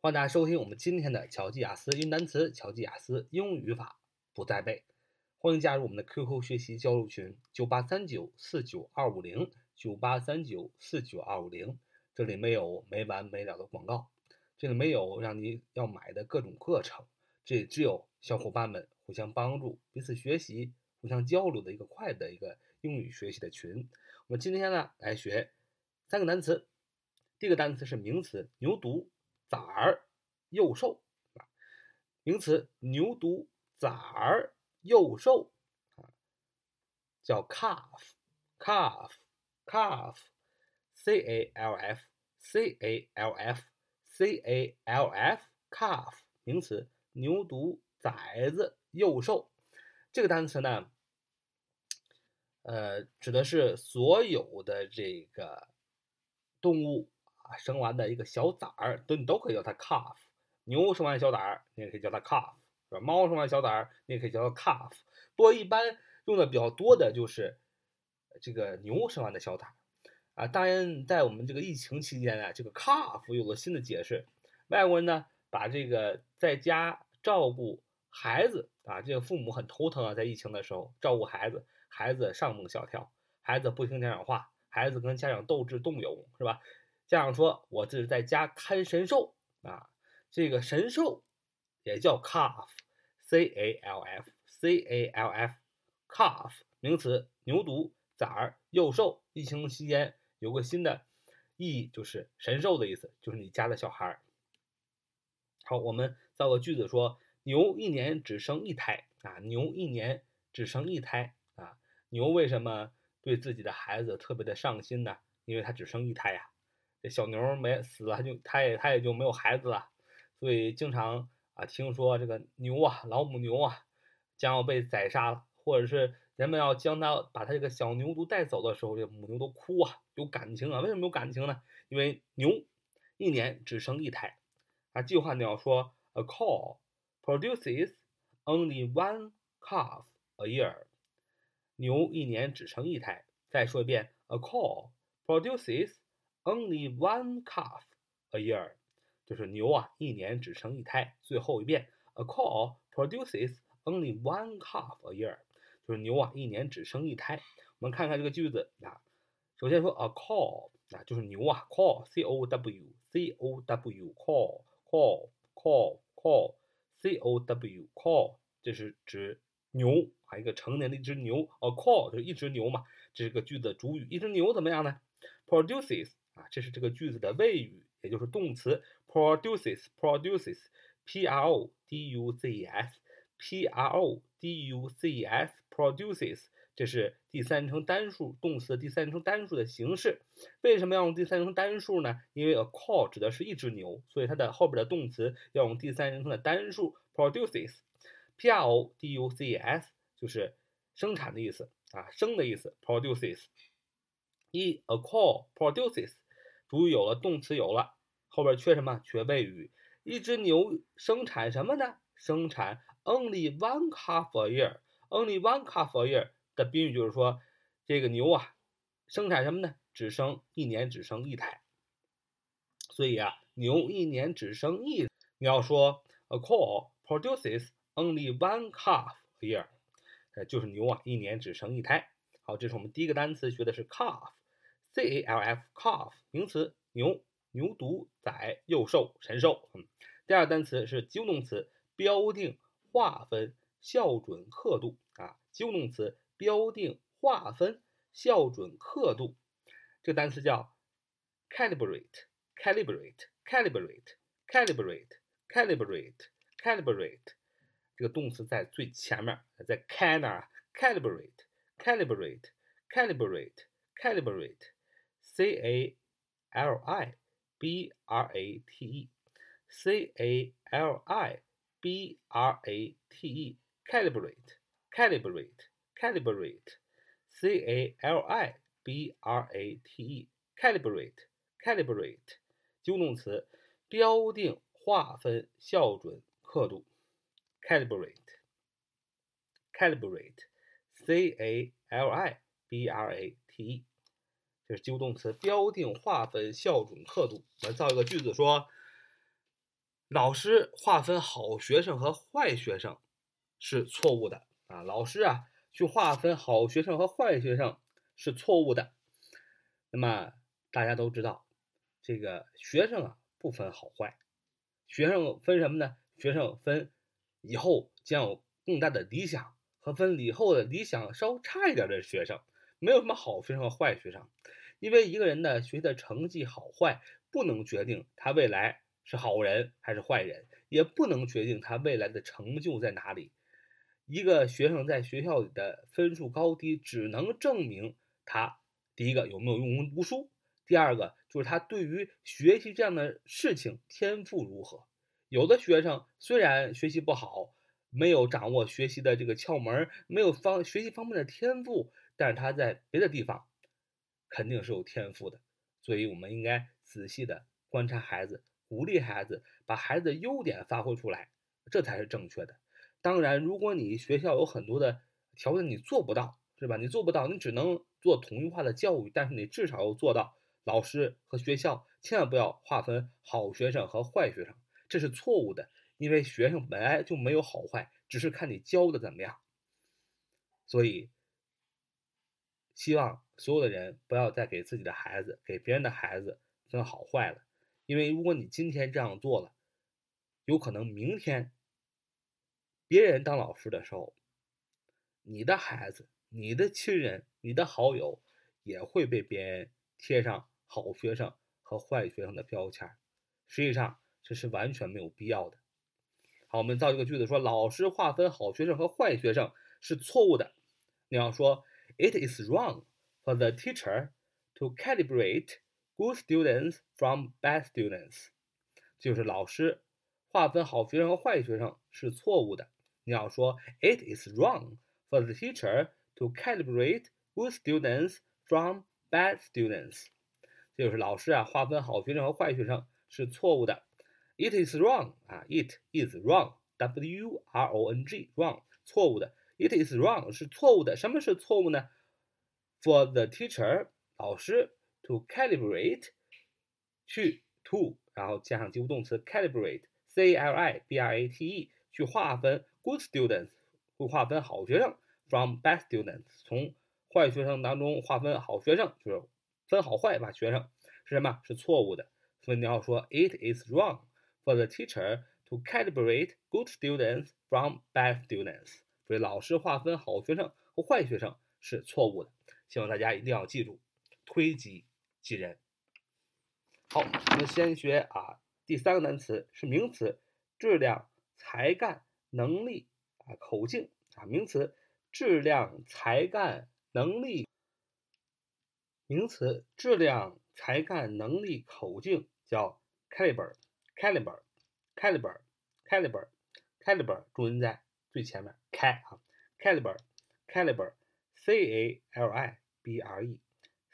欢迎大家收听我们今天的巧记雅思英语单词、巧记雅思英语语法不再背。欢迎加入我们的 QQ 学习交流群：九八三九四九二五零九八三九四九二五零。这里没有没完没了的广告，这里没有让你要买的各种课程，这里只有小伙伴们互相帮助、彼此学习、互相交流的一个快的一个英语学习的群。我们今天呢来学三个单词。第一个单词是名词牛犊崽儿幼兽啊，名词牛犊崽儿幼兽啊，叫 calf，calf，calf，c a l f，c a l f，c a l f，calf，名词牛犊崽子幼兽。这个单词呢，呃，指的是所有的这个动物。生完的一个小崽儿，都你都可以叫它 calf。牛生完小崽儿，你也可以叫它 calf，是吧？猫生完小崽儿，你也可以叫它 calf。不过一般用的比较多的就是这个牛生完的小崽儿啊。当然，在我们这个疫情期间呢，这个 calf 有了新的解释。外国人呢，把这个在家照顾孩子啊，这个父母很头疼啊，在疫情的时候照顾孩子，孩子上蹦下跳，孩子不听家长话，孩子跟家长斗智斗勇，是吧？家长说：“我这是在家看神兽啊，这个神兽也叫 calf，c a l f，c a l f，calf 名词，牛犊崽儿幼兽。疫情期间有个新的意义，就是神兽的意思，就是你家的小孩儿。好，我们造个句子说：牛一年只生一胎啊，牛一年只生一胎啊。牛为什么对自己的孩子特别的上心呢？因为它只生一胎呀。”这小牛没死了，就它也它也就没有孩子了，所以经常啊听说这个牛啊老母牛啊将要被宰杀了，或者是人们要将它把它这个小牛犊带走的时候，这母牛都哭啊，有感情啊。为什么有感情呢？因为牛一年只生一胎啊。计划鸟说，A cow produces only one calf a year。牛一年只生一胎。再说一遍，A cow produces Only one calf a year，就是牛啊，一年只生一胎。最后一遍，A cow produces only one calf a year，就是牛啊，一年只生一胎。我们看看这个句子啊，首先说 A cow 啊，就是牛啊，cow，c o w，c o w，cow，cow，cow，cow，c o w，cow，这是指牛啊，一个成年的一只牛。A cow 就是一只牛嘛，这是个句子主语。一只牛怎么样呢？Produces 啊，这是这个句子的谓语，也就是动词 produces，produces，p r o d u c e s，p r o d u c e s，produces，这是第三人称单数动词的第三人称单数的形式。为什么要用第三人称单数呢？因为 a cow 指的是一只牛，所以它的后边的动词要用第三人称的单数 produces，p r o d u c e s 就是生产的意思啊，生的意思 produces。一 a cow produces。主语有了，动词有了，后边缺什么？缺谓语。一只牛生产什么呢？生产 only one calf a year。only one calf a year 的宾语就是说，这个牛啊，生产什么呢？只生一年只生一胎。所以啊，牛一年只生一。你要说 a cow produces only one calf a year，呃，就是牛啊，一年只生一胎。好，这是我们第一个单词学的是 calf。C A L F calf 名词牛牛犊仔幼兽神兽。嗯，第二个单词是及物动词标定划分校准刻度啊，及物动词标定划分校准刻度。这个单词叫 calibrate calibrate calibrate calibrate calibrate calibrate。这个动词在最前面，在 can 那儿 C A L I B R A T E, C A L I B R A T E, calibrate, calibrate, calibrate, C A L I B R A T E, calibrate, calibrate，及物动词，标定、划分、校准、刻度，calibrate, calibrate, C A L I B R A T E。 这是及物动词，标定、划分、校准、刻度。我造一个句子说老师划分好学生和坏学生是错误的啊！老师啊，去划分好学生和坏学生是错误的。那么大家都知道，这个学生啊不分好坏，学生分什么呢？学生分以后将有更大的理想和分以后的理想稍差一点的学生，没有什么好学生和坏学生，因为一个人的学习的成绩好坏不能决定他未来。是好人还是坏人，也不能决定他未来的成就在哪里。一个学生在学校里的分数高低，只能证明他第一个有没有用功读书，第二个就是他对于学习这样的事情天赋如何。有的学生虽然学习不好，没有掌握学习的这个窍门，没有方学习方面的天赋，但是他在别的地方肯定是有天赋的。所以，我们应该仔细的观察孩子。鼓励孩子把孩子的优点发挥出来，这才是正确的。当然，如果你学校有很多的条件你做不到，是吧？你做不到，你只能做统一化的教育，但是你至少要做到。老师和学校千万不要划分好学生和坏学生，这是错误的。因为学生本来就没有好坏，只是看你教的怎么样。所以，希望所有的人不要再给自己的孩子、给别人的孩子分好坏了。因为如果你今天这样做了，有可能明天别人当老师的时候，你的孩子、你的亲人、你的好友也会被别人贴上好学生和坏学生的标签。实际上这是完全没有必要的。好，我们造一个句子说：老师划分好学生和坏学生是错误的。你要说 ：It is wrong for the teacher to calibrate. Good students from bad students，就是老师划分好学生和坏学生是错误的。你要说，It is wrong for the teacher to calibrate good students from bad students，就是老师啊划分好学生和坏学生是错误的。It is wrong 啊，It is wrong，W R O N G wrong 错误的。 It is wrong 是错误的。什么是错误呢？For the teacher 老师。to calibrate，去 to，然后加上及物动词 calibrate，c l i b r a t e，去划分 good students，会划分好学生 from bad students，从坏学生当中划分好学生，就是分好坏吧。学生是什么？是错误的。所以你要说 it is wrong for the teacher to calibrate good students from bad students。 所以老师划分好学生和坏学生是错误的。希望大家一定要记住，推己。及人？好，我们先学啊，第三个单词是名词，质量、才干、能力啊，口径啊，名词，质量、才干、能力，名词，质量、才干、能力、口径叫 caliber，caliber，caliber，caliber，caliber，重音在最前面，开啊，caliber，caliber，c a l i b r e。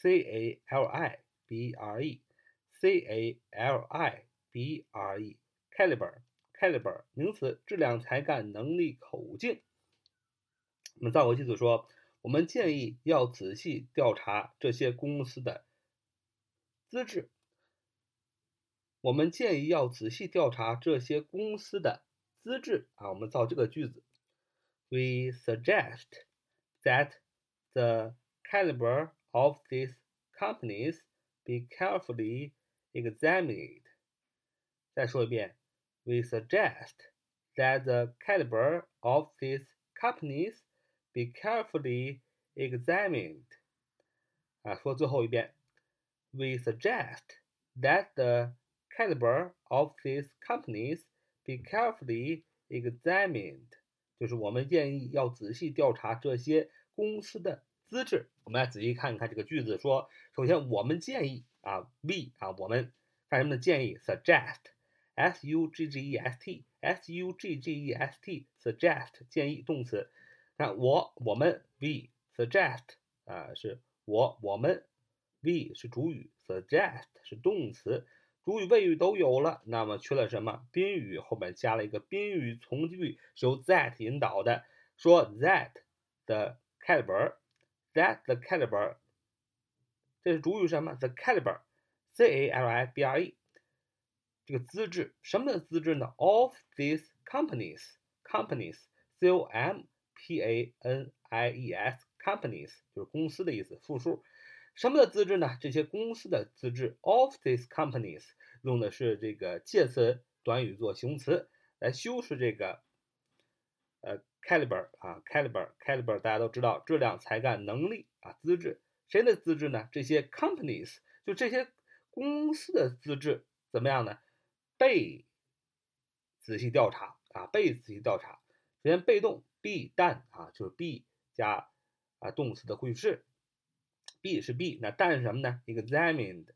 C A L I B R E, C A L I B R E, caliber, caliber 名词，质量、才干、能力、口径。我们造个句子说，我们建议要仔细调查这些公司的资质。我们建议要仔细调查这些公司的资质啊。我们造这个句子 ，We suggest that the caliber of these companies be carefully examined. 再说一遍，We suggest that the caliber of these companies be carefully examined. 啊，说最后一遍，We suggest that the caliber of these companies be carefully examined. 就是我们建议要仔细调查这些公司的资质，我们来仔细看一看这个句子。说，首先我们建议啊，we 啊，我们看什么的建议？suggest，s u g g e s t，s u g g e s t，suggest 建议动词。看我我们 we suggest 啊，是我我们 we 是主语，suggest 是动词，主语谓语都有了，那么缺了什么？宾语后面加了一个宾语从句，是由 that 引导的，说 that 的 caliber。That the caliber，这是主语什么？The caliber，c a l i b r e，这个资质，什么的资质呢？Of these companies，companies，c o m p a n i e s，companies 就是公司的意思，复数。什么的资质呢？这些公司的资质。Of these companies 用的是这个介词短语做形容词来修饰这个呃 caliber 啊 caliber caliber 大家都知道质量、才干、能力啊资质。谁的资质呢？这些 companies 就这些公司的资质怎么样呢？被仔细调查啊，被仔细调查。首先被动 be done 啊，就是 be 加啊动词的过去式，be 是 be，那 done 是什么呢？examined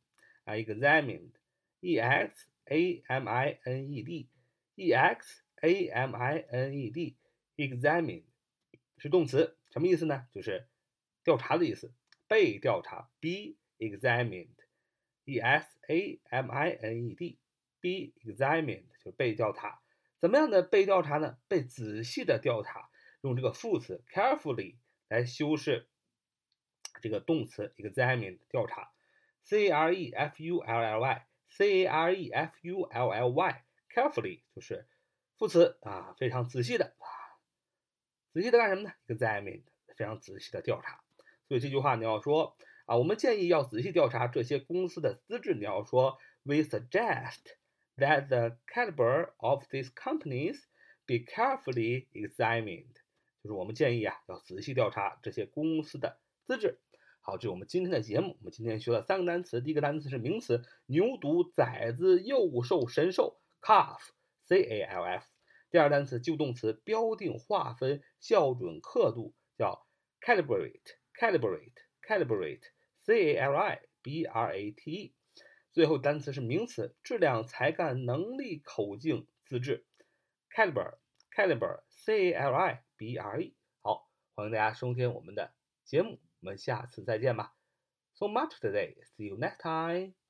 啊，examined，examined，e x a m i n e d，e x a m i n e 是动词，什么意思呢？就是调查的意思，被调查，be examined，e s a m i n e d。be examined 就被调查，怎么样的被调查呢？被仔细的调查，用这个副词 carefully 来修饰这个动词 examined 调查 carefully carefully，carefully 就是副词啊，非常仔细的啊，仔细的干什么呢？examined 非常仔细的调查，所以这句话你要说啊，我们建议要仔细调查这些公司的资质，你要说 we suggest。that the caliber of these companies be carefully examined，就是我们建议啊，要仔细调查这些公司的资质。好，这是我们今天的节目。我们今天学了三个单词，第一个单词是名词，牛犊、崽子、幼兽、神兽，calf，c a l f。第二单词旧动词，标定、划分、校准、刻度，叫 calibrate，calibrate，calibrate，c a l i b r a t e。最后单词是名词，质量、才干、能力、口径、资质，caliber，caliber，c a l i b r e。好，欢迎大家收听我们的节目，我们下次再见吧。So much today. See you next time.